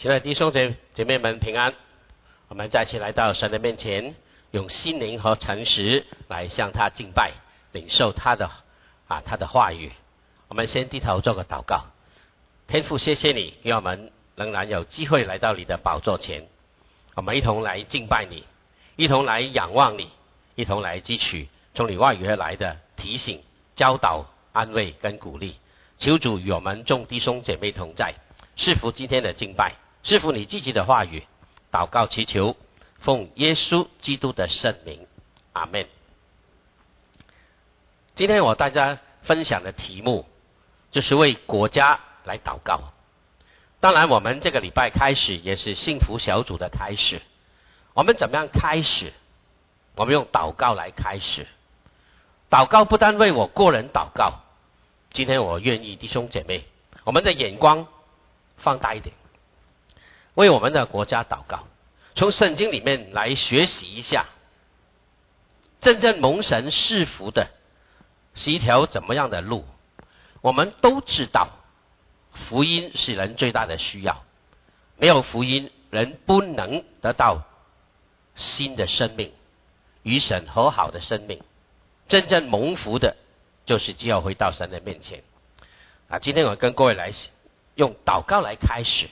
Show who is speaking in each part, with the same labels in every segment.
Speaker 1: 亲爱的弟兄姐姐妹们平安，我们再次来到神的面前，用心灵和诚实来向他敬拜，领受他的啊他的话语。我们先低头做个祷告，天父，谢谢你，让我们仍然有机会来到你的宝座前，我们一同来敬拜你，一同来仰望你，一同来汲取从你话语而来的提醒、教导、安慰跟鼓励。求主与我们众弟兄姐妹同在，赐福今天的敬拜。师傅，你积极的话语，祷告祈求，奉耶稣基督的圣名，阿门。今天我大家分享的题目就是为国家来祷告。当然，我们这个礼拜开始也是幸福小组的开始。我们怎么样开始？我们用祷告来开始。祷告不单为我个人祷告，今天我愿意弟兄姐妹，我们的眼光放大一点。为我们的国家祷告，从圣经里面来学习一下，真正蒙神赐福的是一条怎么样的路？我们都知道，福音是人最大的需要，没有福音，人不能得到新的生命，与神和好的生命。真正蒙福的，就是就要回到神的面前。啊，今天我跟各位来用祷告来开始。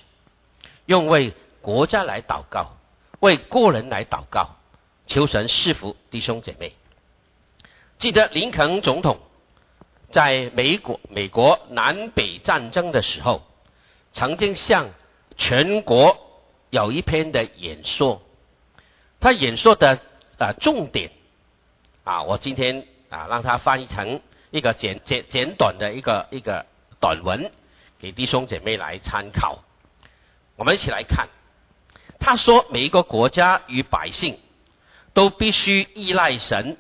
Speaker 1: 用为国家来祷告，为个人来祷告，求神赐福弟兄姐妹。记得林肯总统在美国美国南北战争的时候，曾经向全国有一篇的演说。他演说的啊重点啊，我今天啊让他翻译成一个简简简短的一个一个短文，给弟兄姐妹来参考。我们一起来看，他说：每一个国家与百姓都必须依赖神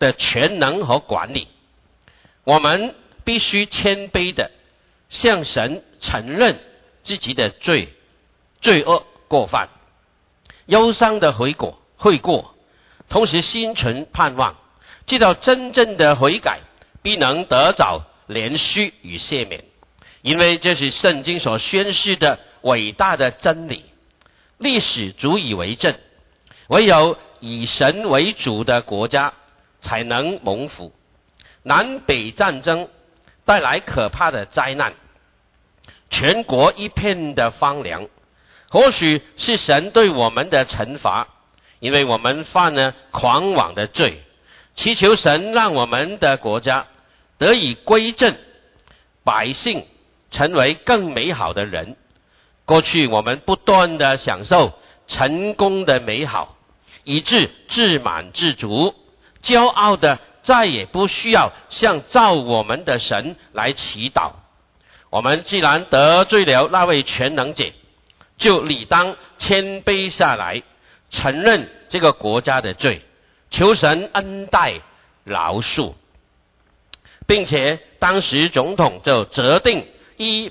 Speaker 1: 的全能和管理。我们必须谦卑的向神承认自己的罪、罪恶过犯，忧伤的悔过悔过，同时心存盼望，知道真正的悔改必能得着怜恤与赦免，因为这是圣经所宣示的。伟大的真理，历史足以为证。唯有以神为主的国家，才能蒙福。南北战争带来可怕的灾难，全国一片的荒凉。或许是神对我们的惩罚，因为我们犯了狂妄的罪。祈求神让我们的国家得以归正，百姓成为更美好的人。过去我们不断的享受成功的美好，以致自满自足，骄傲的再也不需要向造我们的神来祈祷。我们既然得罪了那位全能者，就理当谦卑下来，承认这个国家的罪，求神恩待饶恕，并且当时总统就责定一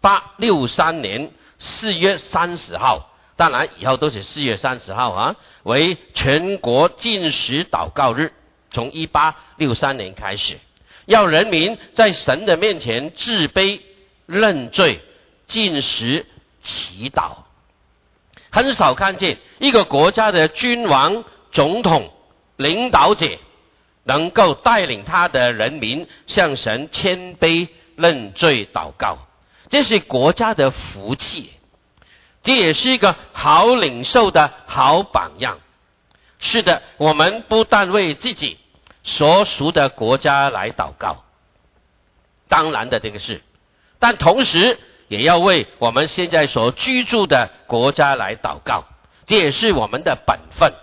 Speaker 1: 八六三年。四月三十号，当然以后都是四月三十号啊，为全国禁食祷告日。从一八六三年开始，要人民在神的面前自卑认罪、禁食祈祷。很少看见一个国家的君王、总统、领导者能够带领他的人民向神谦卑认罪祷告。这是国家的福气，这也是一个好领袖的好榜样。是的，我们不但为自己所属的国家来祷告，当然的这个是，但同时也要为我们现在所居住的国家来祷告，这也是我们的本分。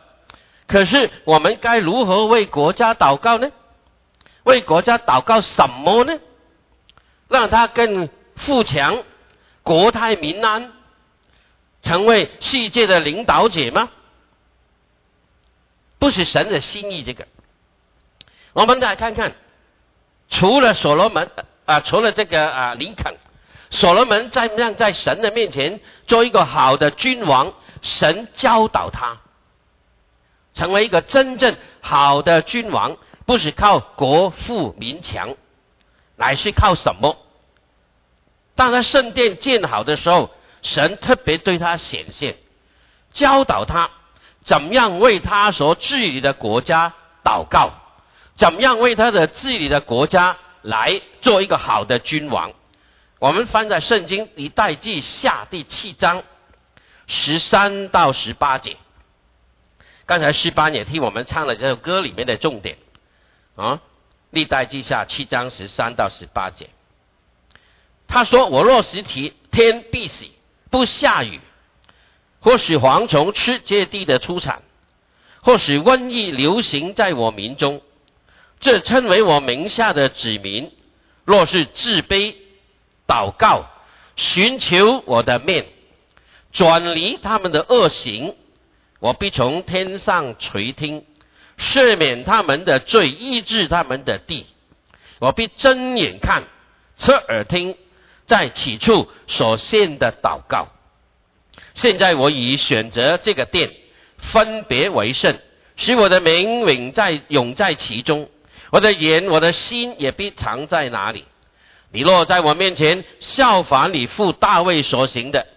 Speaker 1: 可是，我们该如何为国家祷告呢？为国家祷告什么呢？让他更。富强、国泰民安，成为世界的领导者吗？不是神的心意。这个，我们来看看，除了所罗门啊，除了这个啊林肯，所罗门在让在神的面前做一个好的君王，神教导他成为一个真正好的君王，不是靠国富民强，乃是靠什么？当他圣殿建好的时候，神特别对他显现，教导他怎么样为他所治理的国家祷告，怎么样为他的治理的国家来做一个好的君王。我们翻在圣经一代记下第七章十三到十八节。刚才诗班也替我们唱了这首歌里面的重点啊，历代记下七章十三到十八节。他说：“我若实体天必喜，不下雨，或使蝗虫吃这地的出产，或使瘟疫流行在我民中，这称为我名下的子民，若是自卑，祷告，寻求我的面，转离他们的恶行，我必从天上垂听，赦免他们的罪，医治他们的地。我必睁眼看，侧耳听。”在起初所献的祷告，现在我已选择这个殿，分别为圣，使我的名永在永在其中。我的眼，我的心也必藏在哪里？你若在我面前效法你父大卫所行的，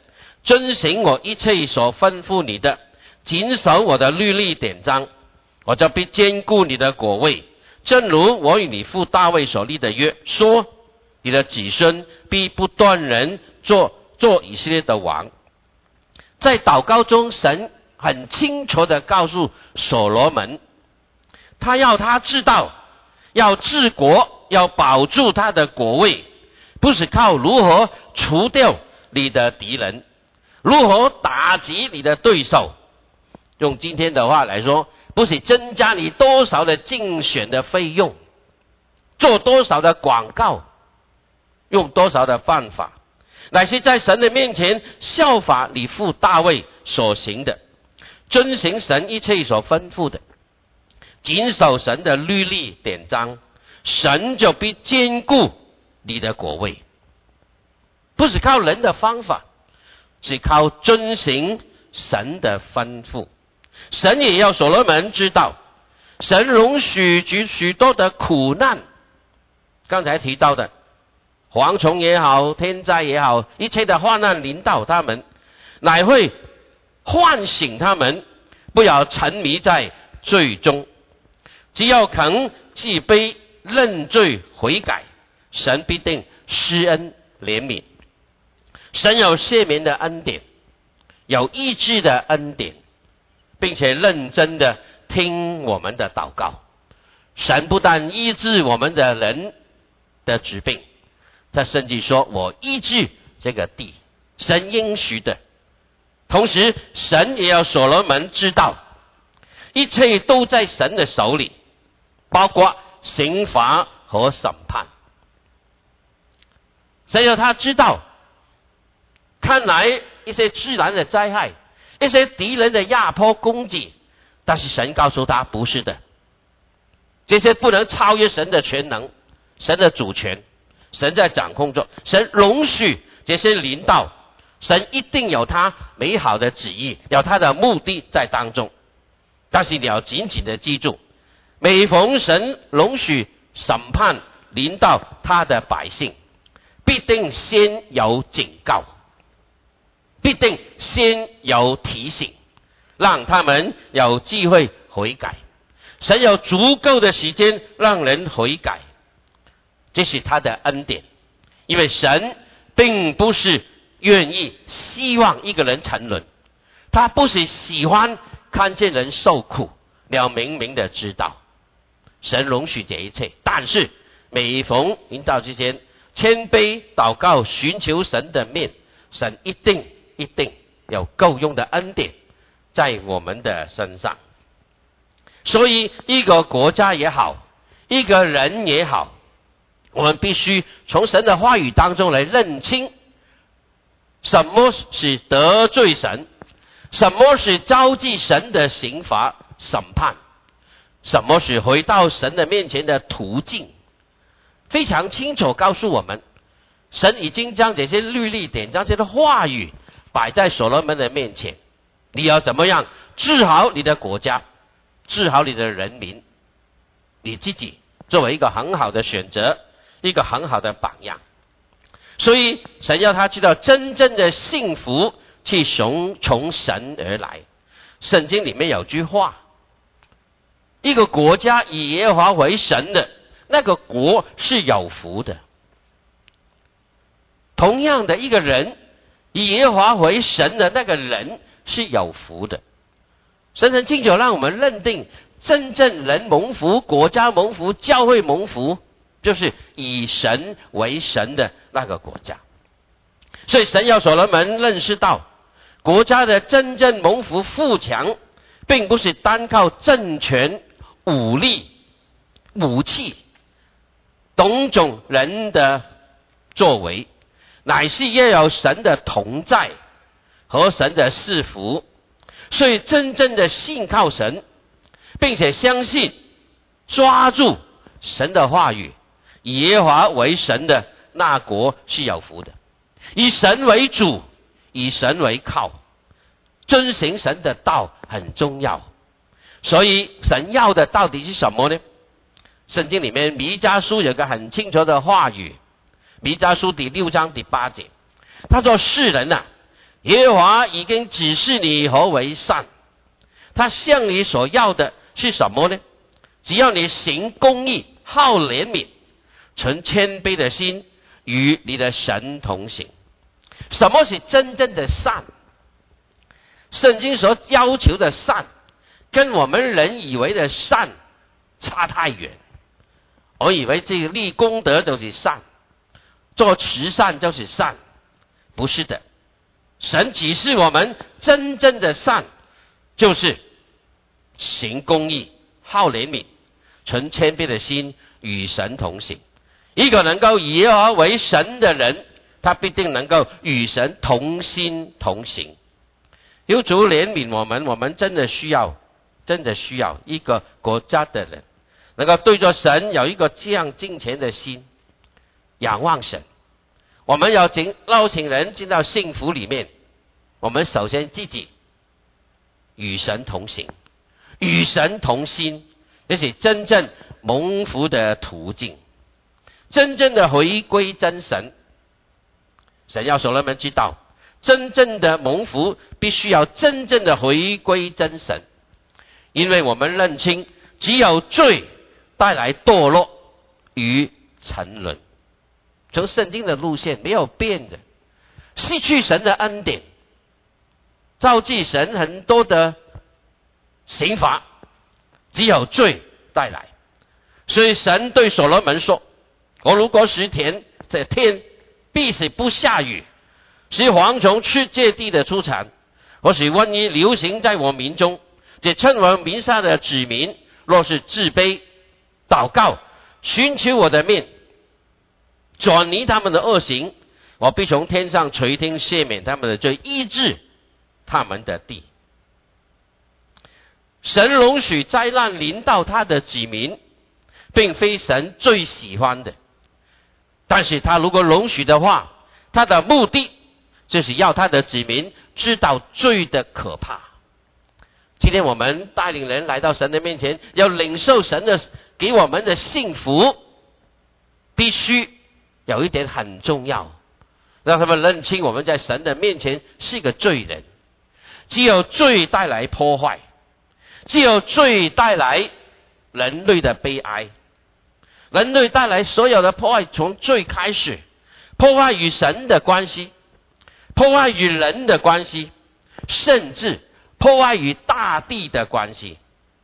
Speaker 1: 遵行我一切所吩咐你的，谨守我的律例典章，我就必坚固你的果位，正如我与你父大卫所立的约说。你的子孙必不断人做做以色列的王。在祷告中，神很清楚的告诉所罗门，他要他知道，要治国，要保住他的国位，不是靠如何除掉你的敌人，如何打击你的对手。用今天的话来说，不是增加你多少的竞选的费用，做多少的广告。用多少的办法，乃是在神的面前效法你父大卫所行的，遵行神一切所吩咐的，谨守神的律例典章，神就必坚固你的国位。不是靠人的方法，只靠遵行神的吩咐。神也要所罗门知道，神容许许许多的苦难，刚才提到的。蝗虫也好，天灾也好，一切的患难临到他们，乃会唤醒他们，不要沉迷在罪中。只要肯自卑、认罪、悔改，神必定施恩怜悯。神有赦免的恩典，有医治的恩典，并且认真的听我们的祷告。神不但医治我们的人的疾病。他甚至说：“我医治这个地，神应许的。同时，神也要所罗门知道，一切都在神的手里，包括刑罚和审判。神要他知道，看来一些自然的灾害，一些敌人的压迫攻击，但是神告诉他不是的，这些不能超越神的全能，神的主权。”神在掌控着，神容许这些领导，神一定有他美好的旨意，有他的目的在当中。但是你要紧紧的记住，每逢神容许审判临到他的百姓，必定先有警告，必定先有提醒，让他们有机会悔改。神有足够的时间让人悔改。这是他的恩典，因为神并不是愿意希望一个人沉沦，他不是喜欢看见人受苦。你要明明的知道，神容许这一切，但是每逢临到之间，谦卑祷告，寻求神的面，神一定一定有够用的恩典在我们的身上。所以，一个国家也好，一个人也好。我们必须从神的话语当中来认清，什么是得罪神，什么是招致神的刑罚审判，什么是回到神的面前的途径，非常清楚告诉我们，神已经将这些律例典章、这些话语摆在所罗门的面前，你要怎么样治好你的国家，治好你的人民，你自己作为一个很好的选择。一个很好的榜样，所以神要他知道，真正的幸福去从从神而来。圣经里面有句话：一个国家以耶和华为神的那个国是有福的。同样的，一个人以耶和华为神的那个人是有福的。神神清楚让我们认定，真正人蒙福、国家蒙福、教会蒙福。就是以神为神的那个国家，所以神要所罗门认识到，国家的真正蒙福富强，并不是单靠政权、武力、武器、种种人的作为，乃是要有神的同在和神的赐福。所以，真正的信靠神，并且相信、抓住神的话语。以耶华为神的那国是有福的，以神为主，以神为靠，遵行神的道很重要。所以神要的到底是什么呢？圣经里面弥迦书有个很清楚的话语，弥迦书第六章第八节，他说：“世人呐，耶和华已经指示你何为善，他向你所要的是什么呢？只要你行公义，好怜悯。”存谦卑的心，与你的神同行。什么是真正的善？圣经所要求的善，跟我们人以为的善差太远。我以为这个立功德就是善，做慈善就是善，不是的。神启示我们，真正的善就是行公义、好怜悯、存谦卑的心，与神同行。一个能够以耶和华为神的人，他必定能够与神同心同行。有主怜悯我们，我们真的需要，真的需要一个国家的人，能够对着神有一个这样敬虔的心，仰望神。我们要请邀请人进到幸福里面，我们首先自己与神同行，与神同心，这是真正蒙福的途径。真正的回归真神，神要所罗门知道，真正的蒙福必须要真正的回归真神，因为我们认清，只有罪带来堕落与沉沦，从圣经的路线没有变的，失去神的恩典，召集神很多的刑罚，只有罪带来，所以神对所罗门说。我如果使天这天必是不下雨，使蝗虫吃这地的出产，或使瘟疫流行在我民中，这称我名下的子民，若是自卑、祷告、寻求我的面，转离他们的恶行，我必从天上垂听赦免他们的罪，医治他们的地。神容许灾难临到他的子民，并非神最喜欢的。但是他如果容许的话，他的目的就是要他的子民知道罪的可怕。今天我们带领人来到神的面前，要领受神的给我们的幸福，必须有一点很重要，让他们认清我们在神的面前是一个罪人。只有罪带来破坏，只有罪带来人类的悲哀。人类带来所有的破坏，从最开始破坏与神的关系，破坏与人的关系，甚至破坏与大地的关系，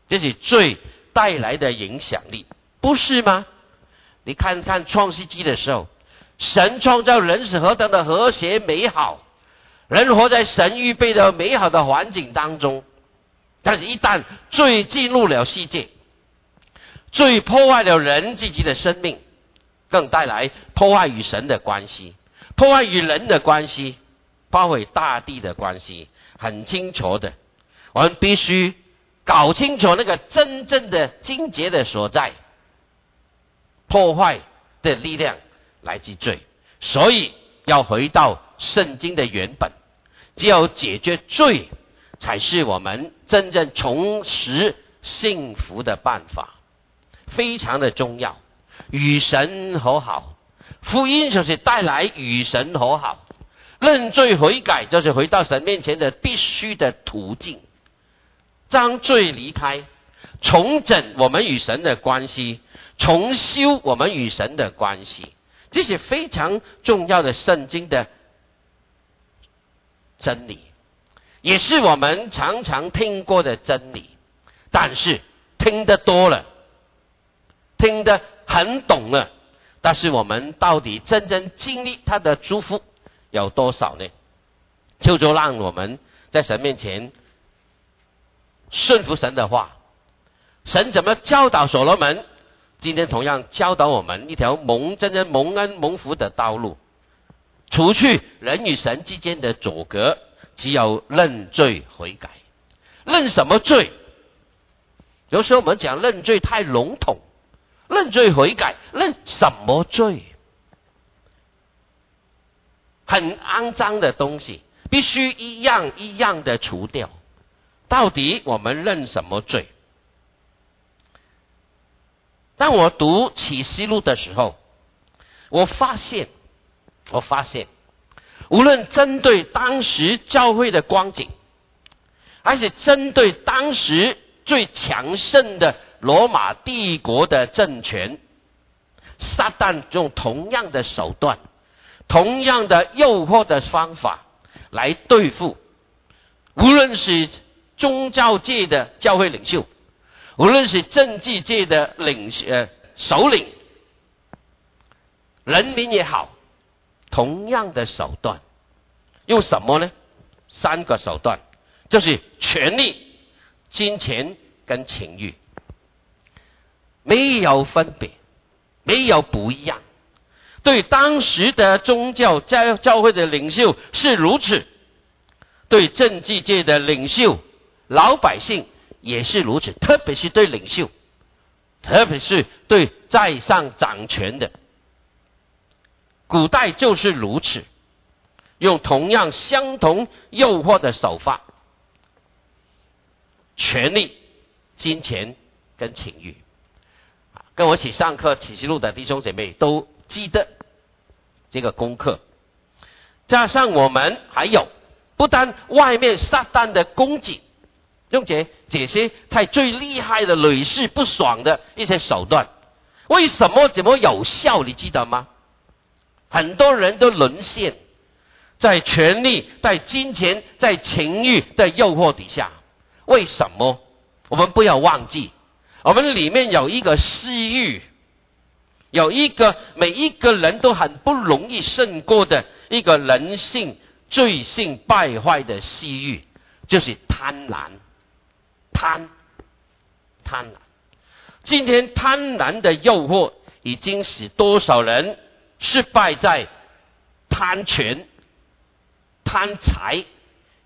Speaker 1: 这是最带来的影响力，不是吗？你看看创世纪的时候，神创造人是何等的和谐美好，人活在神预备的美好的环境当中，但是一旦罪进入了世界。最破坏了人自己的生命，更带来破坏与神的关系，破坏与人的关系，破坏大地的关系，很清楚的。我们必须搞清楚那个真正的精结的所在。破坏的力量来自罪，所以要回到圣经的原本，只有解决罪，才是我们真正重拾幸福的办法。非常的重要，与神和好，福音就是带来与神和好，认罪悔改就是回到神面前的必须的途径，将罪离开，重整我们与神的关系，重修我们与神的关系，这是非常重要的圣经的真理，也是我们常常听过的真理，但是听得多了，听得很懂了。但是我们到底真正经历他的祝福有多少呢？就就让我们在神面前顺服神的话。神怎么教导所罗门？今天同样教导我们一条蒙真正蒙恩蒙福的道路。除去人与神之间的阻隔，只有认罪悔改。认什么罪？有时候我们讲认罪太笼统。认罪悔改，认什么罪？很肮脏的东西，必须一样一样的除掉。到底我们认什么罪？当我读启示录的时候，我发现，我发现，无论针对当时教会的光景，还是针对当时最强盛的。罗马帝国的政权，撒旦用同样的手段、同样的诱惑的方法来对付，无论是宗教界的教会领袖，无论是政治界的领呃首领，人民也好，同样的手段，用什么呢？三个手段，就是权力、金钱跟情欲。没有分别，没有不一样。对当时的宗教教教会的领袖是如此，对政治界的领袖、老百姓也是如此。特别是对领袖，特别是对在上掌权的，古代就是如此，用同样相同诱惑的手法，权力、金钱跟情欲。跟我一起上课启示录的弟兄姐妹都记得这个功课，加上我们还有不但外面撒旦的攻击，用这这些太最厉害的屡试不爽的一些手段，为什么怎么有效？你记得吗？很多人都沦陷在权力、在金钱、在情欲的诱惑底下，为什么？我们不要忘记。我们里面有一个私欲，有一个每一个人都很不容易胜过的一个人性罪性败坏的私欲，就是贪婪。贪，贪婪。今天贪婪的诱惑已经使多少人失败在贪权、贪财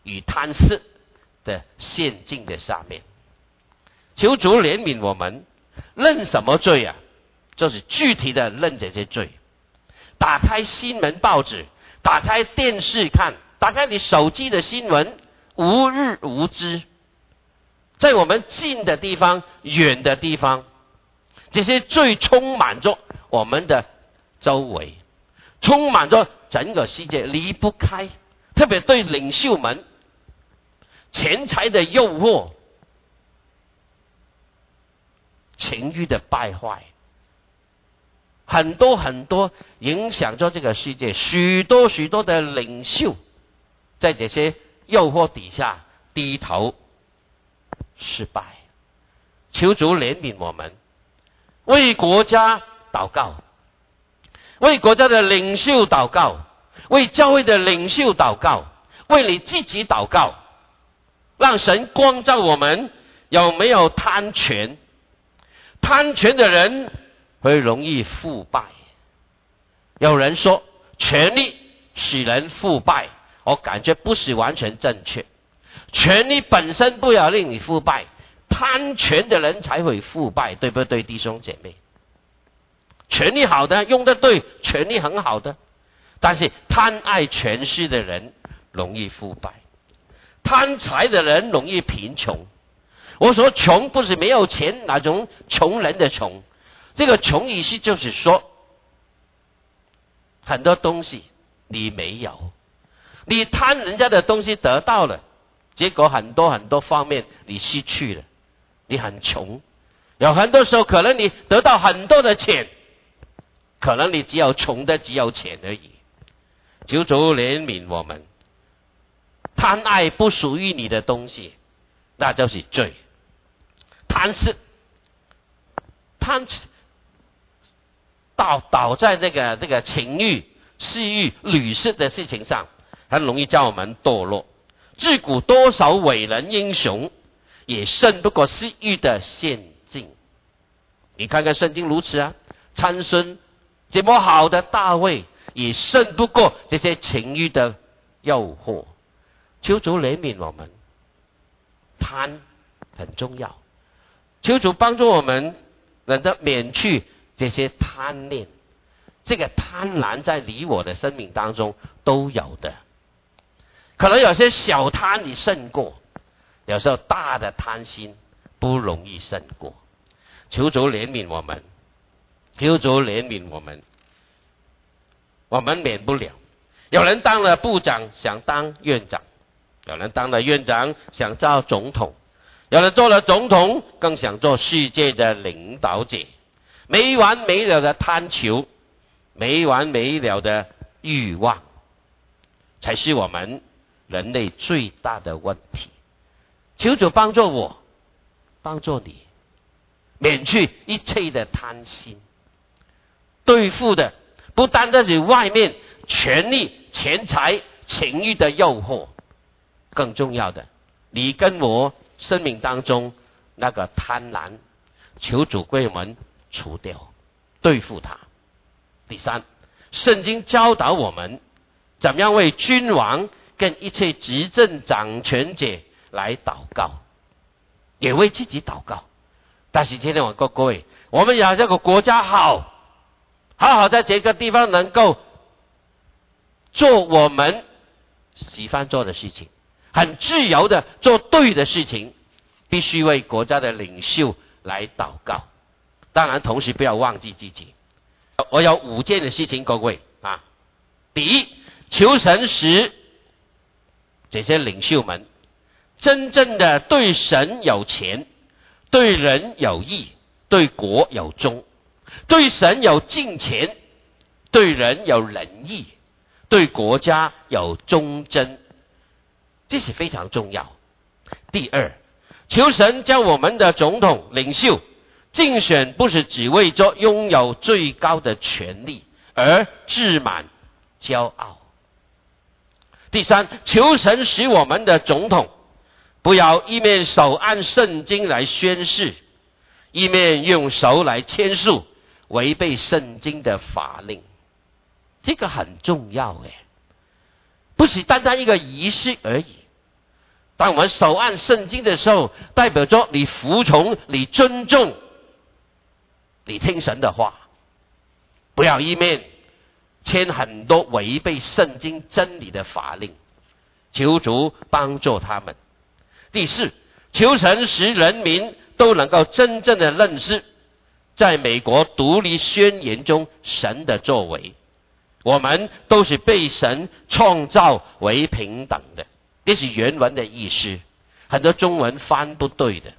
Speaker 1: 与贪色的陷阱的下面。求主怜悯我们，认什么罪啊？就是具体的认这些罪。打开新闻报纸，打开电视看，打开你手机的新闻，无日无知。在我们近的地方、远的地方，这些罪充满着我们的周围，充满着整个世界，离不开。特别对领袖们，钱财的诱惑。情欲的败坏，很多很多影响着这个世界，许多许多的领袖在这些诱惑底下低头失败。求主怜悯我们，为国家祷告，为国家的领袖祷告，为教会的领袖祷告，为你自己祷告，让神光照我们有没有贪权。贪权的人会容易腐败。有人说，权力使人腐败，我感觉不是完全正确。权力本身不要令你腐败，贪权的人才会腐败，对不对，弟兄姐妹？权力好的用的对，权力很好的，但是贪爱权势的人容易腐败，贪财的人容易贫穷。我说穷不是没有钱那种穷人的穷，这个穷意思就是说，很多东西你没有，你贪人家的东西得到了，结果很多很多方面你失去了，你很穷。有很多时候可能你得到很多的钱，可能你只有穷的只有钱而已。求主怜悯我们，贪爱不属于你的东西，那就是罪。贪吃，贪吃。倒倒在这个这个情欲、私欲、旅事的事情上，很容易叫我们堕落。自古多少伟人英雄，也胜不过私欲的陷阱。你看看圣经如此啊，参孙这么好的大卫，也胜不过这些情欲的诱惑。求主怜悯我们，贪很重要。求主帮助我们，能够免去。这些贪念，这个贪婪在你我的生命当中都有的。可能有些小贪你胜过，有时候大的贪心不容易胜过。求主怜悯我们，求主怜悯我们，我们免不了。有人当了部长想当院长，有人当了院长想做总统，有人做了总统更想做世界的领导者。没完没了的贪求，没完没了的欲望，才是我们人类最大的问题。求主帮助我，帮助你，免去一切的贪心。对付的不单单是外面权力、钱财、情欲的诱惑，更重要的，你跟我生命当中那个贪婪，求主归我们。除掉，对付他。第三，圣经教导我们怎么样为君王跟一切执政掌权者来祷告，也为自己祷告。但是今天我告各位，我们要这个国家好，好好在这个地方能够做我们喜欢做的事情，很自由的做对的事情，必须为国家的领袖来祷告。当然，同时不要忘记自己。我有五件的事情，各位啊。第一，求神使这些领袖们真正的对神有钱，对人有义，对国有忠，对神有敬虔，对人有仁义，对国家有忠贞，这是非常重要。第二，求神将我们的总统领袖。竞选不是只为着拥有最高的权力而自满骄傲。第三，求神使我们的总统不要一面手按圣经来宣誓，一面用手来签署违背圣经的法令。这个很重要诶，不是单单一个仪式而已。当我们手按圣经的时候，代表着你服从，你尊重。你听神的话，不要一面签很多违背圣经真理的法令，求主帮助他们。第四，求神使人民都能够真正的认识，在美国独立宣言中神的作为，我们都是被神创造为平等的，这是原文的意思。很多中文翻不对的，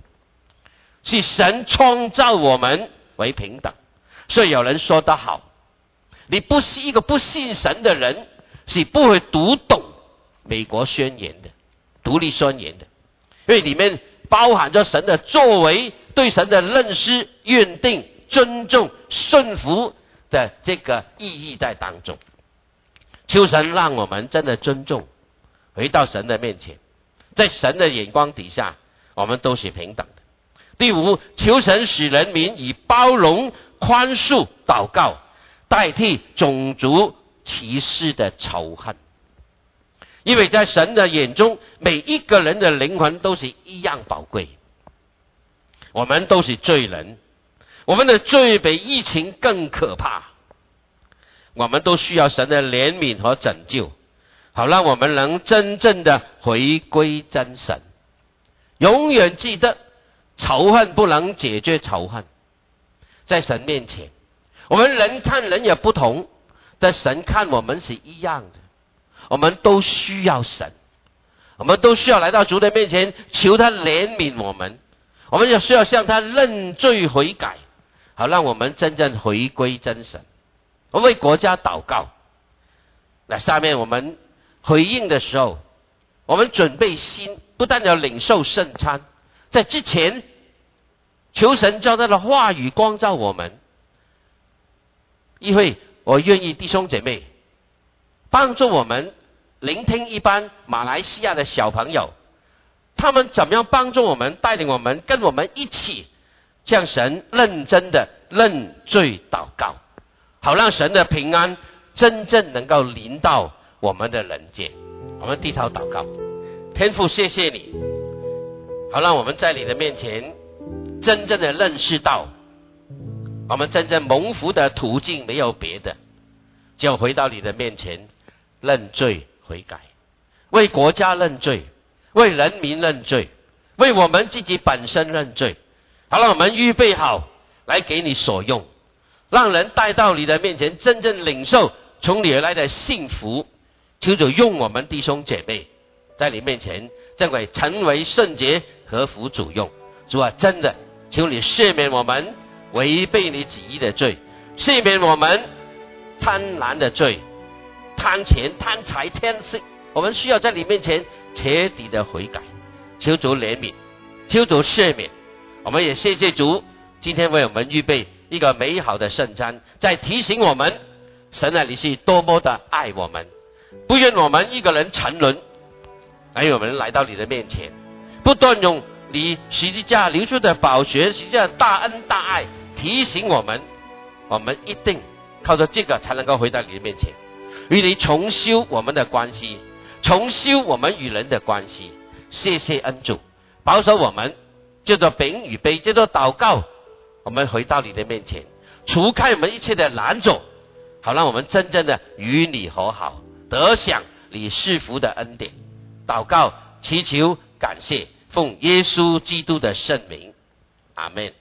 Speaker 1: 是神创造我们。为平等，所以有人说得好：，你不是一个不信神的人，是不会读懂美国宣言的独立宣言的，因为里面包含着神的作为、对神的认识、认定、尊重、顺服的这个意义在当中。求神让我们真的尊重，回到神的面前，在神的眼光底下，我们都是平等的。第五，求神使人民以包容、宽恕祷告，代替种族歧视的仇恨。因为在神的眼中，每一个人的灵魂都是一样宝贵。我们都是罪人，我们的罪比疫情更可怕。我们都需要神的怜悯和拯救，好让我们能真正的回归真神，永远记得。仇恨不能解决仇恨，在神面前，我们人看人也不同，但神看我们是一样的，我们都需要神，我们都需要来到主的面前求他怜悯我们，我们也需要向他认罪悔改，好让我们真正回归真神。我为国家祷告。那下面我们回应的时候，我们准备心，不但要领受圣餐，在之前求神叫他的话语光照我们，因为我愿意弟兄姐妹帮助我们聆听一般马来西亚的小朋友，他们怎么样帮助我们带领我们跟我们一起向神认真的认罪祷告，好让神的平安。真正能够临到我们的人间，我们低头祷告，天父，谢谢你，好让我们在你的面前真正的认识到，我们真正蒙福的途径没有别的，就回到你的面前认罪悔改，为国家认罪，为人民认罪，为我们自己本身认罪，好让我们预备好来给你所用，让人带到你的面前真正领受。从你而来的幸福，求主用我们弟兄姐妹在你面前，正为成为圣洁和福主用。主啊，真的，求你赦免我们违背你旨意的罪，赦免我们贪婪的罪，贪钱、贪财、贪色。我们需要在你面前彻底的悔改，求主怜悯，求主赦免。我们也谢谢主，今天为我们预备一个美好的圣餐，在提醒我们。神啊，你是多么的爱我们，不愿我们一个人沉沦，而我们来到你的面前，不断用你十字架流出的宝血、十字架大恩大爱提醒我们，我们一定靠着这个才能够回到你的面前，与你重修我们的关系，重修我们与人的关系。谢谢恩主，保守我们，叫做饼与杯，叫做祷告，我们回到你的面前，除开我们一切的拦阻。好，让我们真正的与你和好，得享李世福的恩典。祷告，祈求，感谢，奉耶稣基督的圣名，阿门。